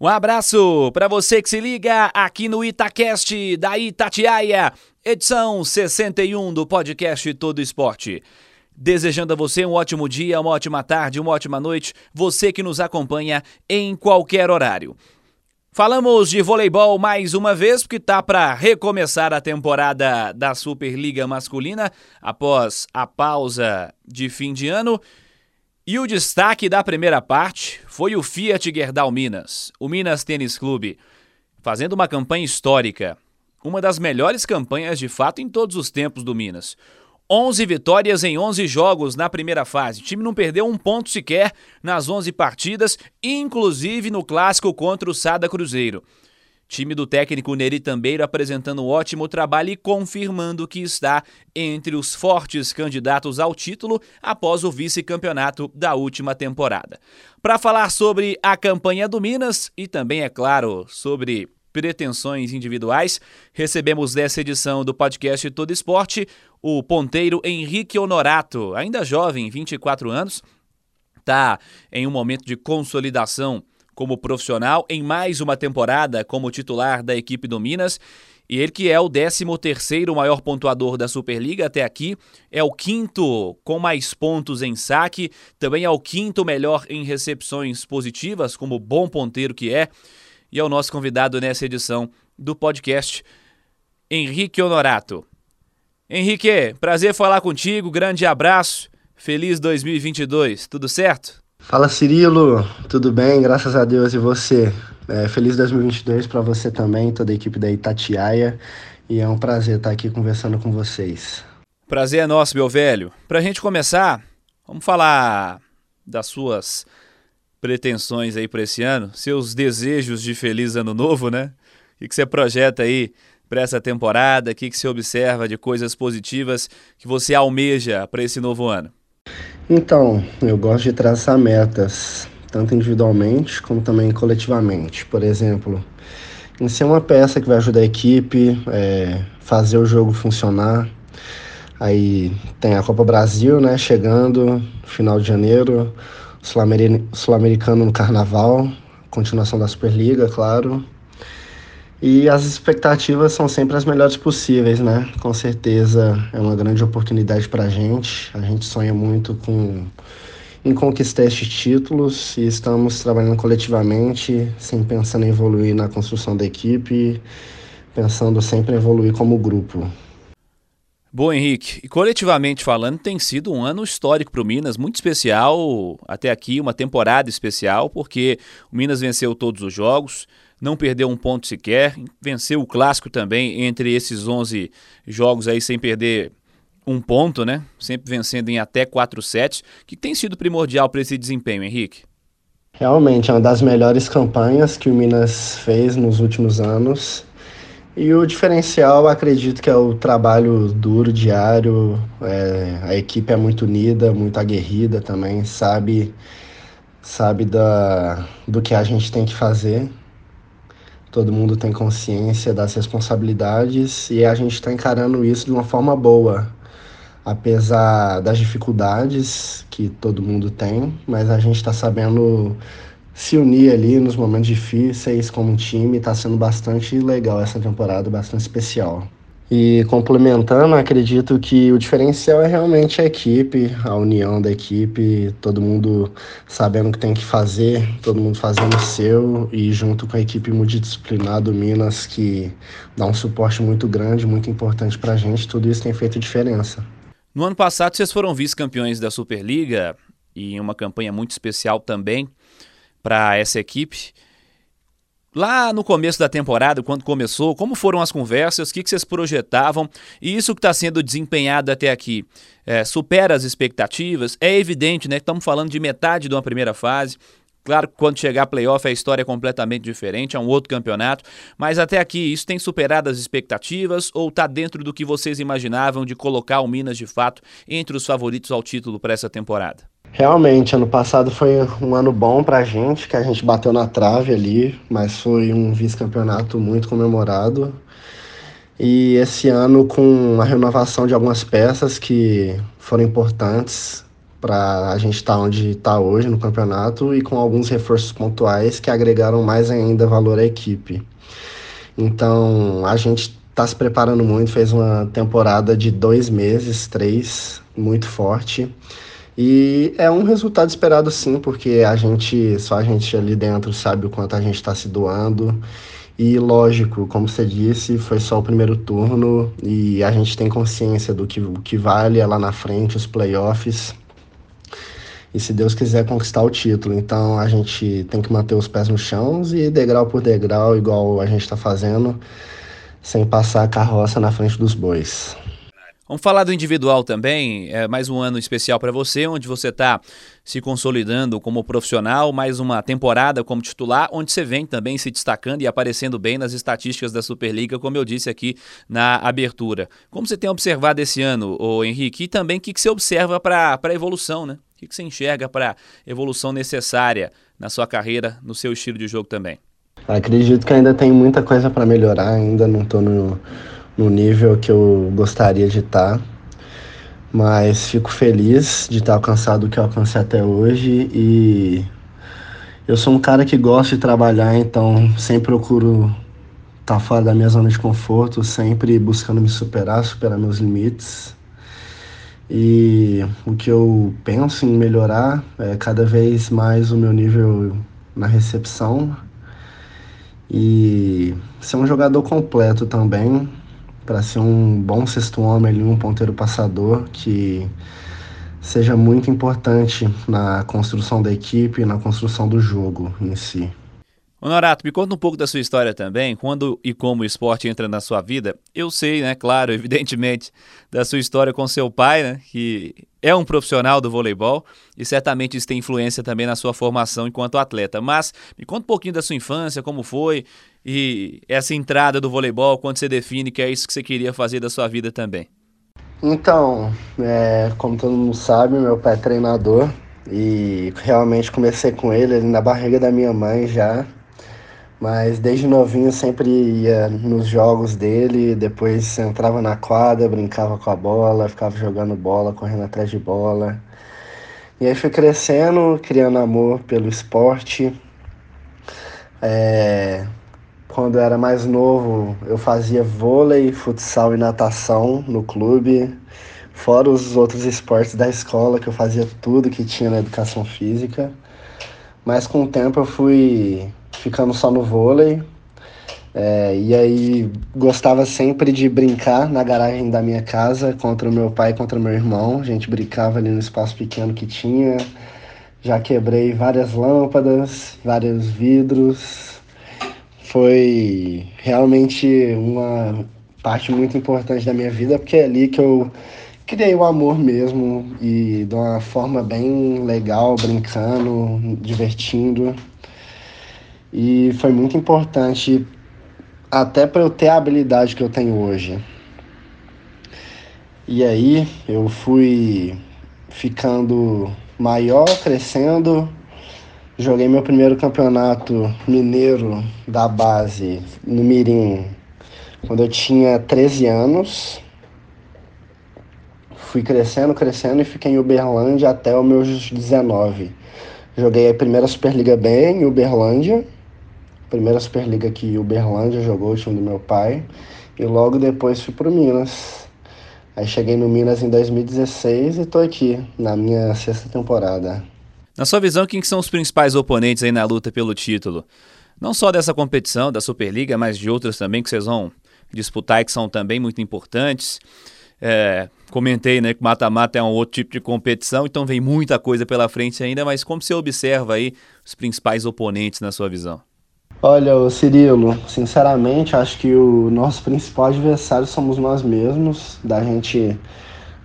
Um abraço para você que se liga aqui no Itacast da Itatiaia, edição 61 do podcast Todo Esporte. Desejando a você um ótimo dia, uma ótima tarde, uma ótima noite, você que nos acompanha em qualquer horário. Falamos de voleibol mais uma vez, porque tá para recomeçar a temporada da Superliga Masculina após a pausa de fim de ano. E o destaque da primeira parte foi o Fiat Gerdau Minas, o Minas Tênis Clube, fazendo uma campanha histórica, uma das melhores campanhas de fato em todos os tempos do Minas. 11 vitórias em 11 jogos na primeira fase. O time não perdeu um ponto sequer nas 11 partidas, inclusive no clássico contra o Sada Cruzeiro. Time do técnico Neri Tambeiro apresentando um ótimo trabalho e confirmando que está entre os fortes candidatos ao título após o vice-campeonato da última temporada. Para falar sobre a campanha do Minas e também, é claro, sobre pretensões individuais, recebemos nessa edição do podcast Todo Esporte o ponteiro Henrique Honorato, ainda jovem, 24 anos, está em um momento de consolidação como profissional em mais uma temporada como titular da equipe do Minas. E ele que é o 13º maior pontuador da Superliga até aqui, é o quinto com mais pontos em saque, também é o quinto melhor em recepções positivas, como bom ponteiro que é, e é o nosso convidado nessa edição do podcast, Henrique Honorato. Henrique, prazer falar contigo, grande abraço, feliz 2022, tudo certo? Fala Cirilo, tudo bem? Graças a Deus e você? É, feliz 2022 para você também, toda a equipe da Itatiaia. E é um prazer estar aqui conversando com vocês. Prazer é nosso, meu velho. Para a gente começar, vamos falar das suas pretensões aí para esse ano, seus desejos de feliz ano novo, né? O que você projeta aí para essa temporada? O que você observa de coisas positivas que você almeja para esse novo ano? Então, eu gosto de traçar metas, tanto individualmente como também coletivamente. Por exemplo, em ser uma peça que vai ajudar a equipe, é, fazer o jogo funcionar. Aí tem a Copa Brasil, né, chegando, final de janeiro, Sul-Americano no Carnaval, continuação da Superliga, claro. E as expectativas são sempre as melhores possíveis, né? Com certeza é uma grande oportunidade para a gente. A gente sonha muito com em conquistar estes títulos e estamos trabalhando coletivamente, sempre pensando em evoluir na construção da equipe, pensando sempre em evoluir como grupo. Bom, Henrique, e coletivamente falando, tem sido um ano histórico para o Minas, muito especial até aqui, uma temporada especial, porque o Minas venceu todos os jogos, não perdeu um ponto sequer, venceu o clássico também entre esses 11 jogos aí sem perder um ponto, né? Sempre vencendo em até 4 sets. Que tem sido primordial para esse desempenho, Henrique? Realmente é uma das melhores campanhas que o Minas fez nos últimos anos. E o diferencial, acredito que é o trabalho duro, diário. É, a equipe é muito unida, muito aguerrida também, sabe, sabe da, do que a gente tem que fazer todo mundo tem consciência das responsabilidades e a gente está encarando isso de uma forma boa, apesar das dificuldades que todo mundo tem, mas a gente está sabendo se unir ali nos momentos difíceis como um time, está sendo bastante legal essa temporada, bastante especial. E complementando, acredito que o diferencial é realmente a equipe, a união da equipe, todo mundo sabendo o que tem que fazer, todo mundo fazendo o seu e junto com a equipe multidisciplinar do Minas, que dá um suporte muito grande, muito importante para a gente, tudo isso tem feito diferença. No ano passado, vocês foram vice-campeões da Superliga e uma campanha muito especial também para essa equipe. Lá no começo da temporada, quando começou, como foram as conversas, o que, vocês projetavam e isso que está sendo desempenhado até aqui é, supera as expectativas? É evidente né, que estamos falando de metade de uma primeira fase, Claro que quando chegar a playoff a história é completamente diferente, é um outro campeonato, mas até aqui isso tem superado as expectativas ou está dentro do que vocês imaginavam de colocar o Minas de fato entre os favoritos ao título para essa temporada? Realmente, ano passado foi um ano bom para a gente, que a gente bateu na trave ali, mas foi um vice-campeonato muito comemorado. E esse ano, com a renovação de algumas peças que foram importantes, para a gente estar tá onde está hoje no campeonato e com alguns reforços pontuais que agregaram mais ainda valor à equipe. Então a gente está se preparando muito, fez uma temporada de dois meses, três, muito forte. E é um resultado esperado sim, porque a gente, só a gente ali dentro sabe o quanto a gente está se doando. E lógico, como você disse, foi só o primeiro turno e a gente tem consciência do que, o que vale é lá na frente, os playoffs e se Deus quiser conquistar o título. Então a gente tem que manter os pés no chão e degrau por degrau, igual a gente está fazendo, sem passar a carroça na frente dos bois. Vamos falar do individual também. É mais um ano especial para você, onde você está se consolidando como profissional, mais uma temporada como titular, onde você vem também se destacando e aparecendo bem nas estatísticas da Superliga, como eu disse aqui na abertura. Como você tem observado esse ano, o Henrique, e também o que, que você observa para a evolução, né? O que, que você enxerga para a evolução necessária na sua carreira, no seu estilo de jogo também? Acredito que ainda tem muita coisa para melhorar, ainda não estou no, no nível que eu gostaria de estar. Tá, mas fico feliz de ter alcançado o que eu alcancei até hoje e eu sou um cara que gosta de trabalhar, então sempre procuro estar tá fora da minha zona de conforto, sempre buscando me superar, superar meus limites. E o que eu penso em melhorar é cada vez mais o meu nível na recepção e ser um jogador completo também, para ser um bom sexto homem ali, um ponteiro passador que seja muito importante na construção da equipe, na construção do jogo em si. Honorato, me conta um pouco da sua história também, quando e como o esporte entra na sua vida. Eu sei, né, claro, evidentemente, da sua história com seu pai, né, que é um profissional do voleibol e certamente isso tem influência também na sua formação enquanto atleta. Mas me conta um pouquinho da sua infância, como foi e essa entrada do voleibol, quando você define que é isso que você queria fazer da sua vida também. Então, é, como todo mundo sabe, meu pai é treinador e realmente comecei com ele, ele na barriga da minha mãe já. Mas desde novinho sempre ia nos jogos dele, depois entrava na quadra, brincava com a bola, ficava jogando bola, correndo atrás de bola. E aí fui crescendo, criando amor pelo esporte. É, quando eu era mais novo, eu fazia vôlei, futsal e natação no clube, fora os outros esportes da escola, que eu fazia tudo que tinha na educação física. Mas com o tempo eu fui ficando só no vôlei. É, e aí gostava sempre de brincar na garagem da minha casa contra o meu pai e contra o meu irmão. A gente brincava ali no espaço pequeno que tinha. Já quebrei várias lâmpadas, vários vidros. Foi realmente uma parte muito importante da minha vida, porque é ali que eu criei o amor mesmo e de uma forma bem legal, brincando, divertindo. E foi muito importante até para eu ter a habilidade que eu tenho hoje. E aí eu fui ficando maior, crescendo. Joguei meu primeiro campeonato mineiro da base no Mirim quando eu tinha 13 anos. Fui crescendo, crescendo e fiquei em Uberlândia até os meus 19. Joguei a primeira Superliga B em Uberlândia primeira Superliga que o Berlândia jogou, o time do meu pai. E logo depois fui pro Minas. Aí cheguei no Minas em 2016 e tô aqui, na minha sexta temporada. Na sua visão, quem são os principais oponentes aí na luta pelo título? Não só dessa competição, da Superliga, mas de outras também que vocês vão disputar e que são também muito importantes. É, comentei né, que mata-mata é um outro tipo de competição, então vem muita coisa pela frente ainda, mas como você observa aí os principais oponentes na sua visão? Olha, Cirilo, sinceramente, acho que o nosso principal adversário somos nós mesmos, da gente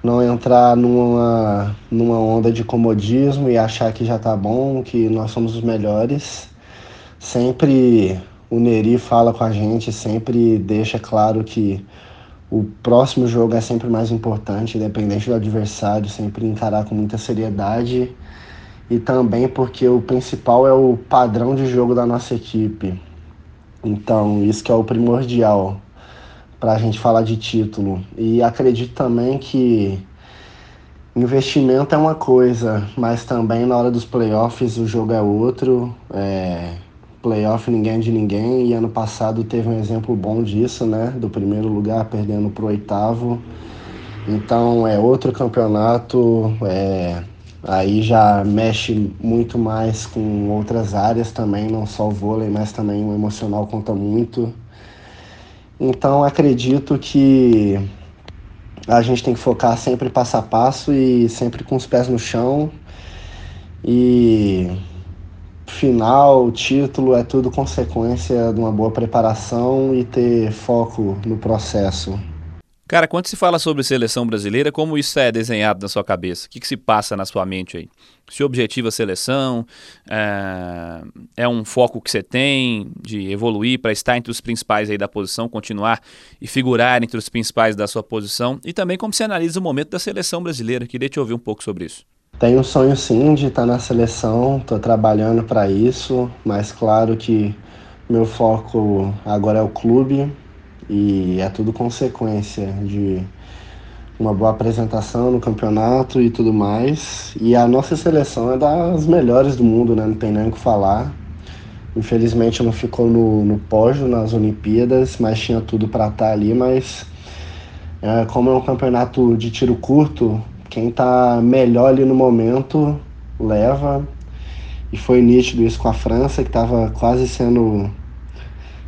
não entrar numa, numa onda de comodismo e achar que já tá bom, que nós somos os melhores. Sempre o Neri fala com a gente, sempre deixa claro que o próximo jogo é sempre mais importante, independente do adversário, sempre encarar com muita seriedade e também porque o principal é o padrão de jogo da nossa equipe. Então, isso que é o primordial para a gente falar de título. E acredito também que investimento é uma coisa, mas também na hora dos playoffs o jogo é outro. É, playoff ninguém é de ninguém e ano passado teve um exemplo bom disso, né? Do primeiro lugar perdendo para o oitavo. Então é outro campeonato, é, aí já mexe muito mais com outras áreas também, não só o vôlei, mas também o emocional conta muito. Então acredito que a gente tem que focar sempre passo a passo e sempre com os pés no chão. E final, título é tudo consequência de uma boa preparação e ter foco no processo. Cara, quando se fala sobre seleção brasileira, como isso é desenhado na sua cabeça? O que, que se passa na sua mente aí? Se objetiva a seleção, é, é um foco que você tem de evoluir para estar entre os principais aí da posição, continuar e figurar entre os principais da sua posição, e também como você analisa o momento da seleção brasileira. Queria te ouvir um pouco sobre isso. Tenho um sonho sim de estar na seleção, estou trabalhando para isso, mas claro que meu foco agora é o clube, e é tudo consequência de uma boa apresentação no campeonato e tudo mais. E a nossa seleção é das melhores do mundo, né? Não tem nem o que falar. Infelizmente não ficou no, no pódio nas Olimpíadas, mas tinha tudo para estar tá ali. Mas é, como é um campeonato de tiro curto, quem está melhor ali no momento leva. E foi nítido isso com a França, que estava quase sendo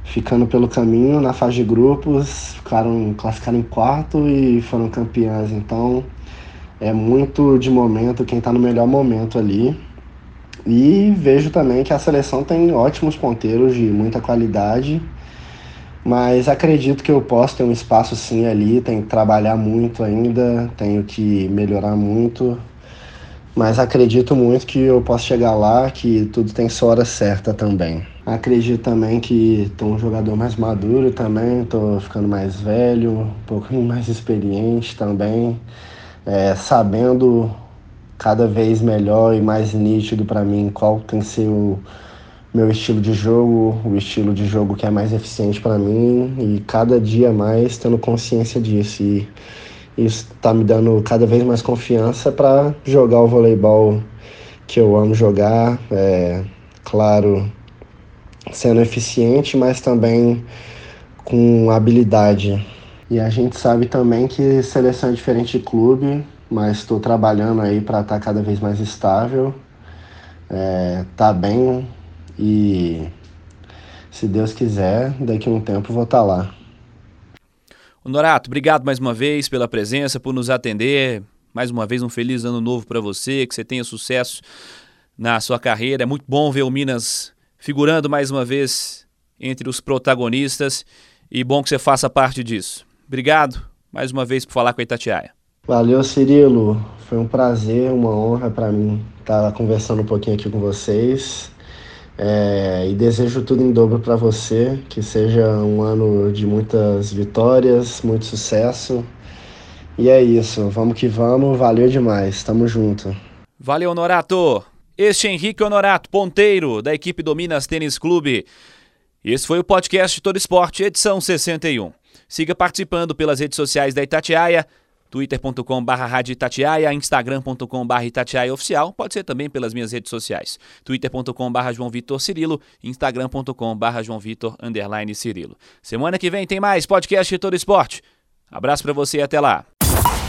ficando pelo caminho na fase de grupos, ficaram classificaram em quarto e foram campeãs. Então é muito de momento quem está no melhor momento ali. E vejo também que a seleção tem ótimos ponteiros de muita qualidade, mas acredito que eu posso ter um espaço sim ali, tenho que trabalhar muito ainda, tenho que melhorar muito, mas acredito muito que eu posso chegar lá, que tudo tem sua hora certa também. Acredito também que estou um jogador mais maduro também, estou ficando mais velho, um pouquinho mais experiente também, é, sabendo cada vez melhor e mais nítido para mim qual tem que ser o meu estilo de jogo, o estilo de jogo que é mais eficiente para mim e cada dia mais tendo consciência disso. E isso está me dando cada vez mais confiança para jogar o voleibol que eu amo jogar. É, claro, sendo eficiente, mas também com habilidade. E a gente sabe também que seleção é diferente de clube, mas estou trabalhando aí para estar tá cada vez mais estável, é, tá bem e se Deus quiser, daqui a um tempo vou estar tá lá. Norato, obrigado mais uma vez pela presença, por nos atender. Mais uma vez, um feliz ano novo para você, que você tenha sucesso na sua carreira. É muito bom ver o Minas figurando mais uma vez entre os protagonistas e bom que você faça parte disso. Obrigado mais uma vez por falar com a Itatiaia. Valeu, Cirilo. Foi um prazer, uma honra para mim estar conversando um pouquinho aqui com vocês. É, e desejo tudo em dobro para você, que seja um ano de muitas vitórias, muito sucesso. E é isso, vamos que vamos, valeu demais, tamo junto. Valeu, Honorato! Este é Henrique Honorato, ponteiro da equipe do Minas Tênis Clube. Esse foi o podcast Todo Esporte, edição 61. Siga participando pelas redes sociais da Itatiaia, twitter.com.br Itatiaia, instagram.com.br Itatiaia Oficial, pode ser também pelas minhas redes sociais, twitter.com.br João Vitor Cirilo, instagram.com.br João Vitor underline Cirilo. Semana que vem tem mais podcast Todo Esporte. Abraço para você e até lá.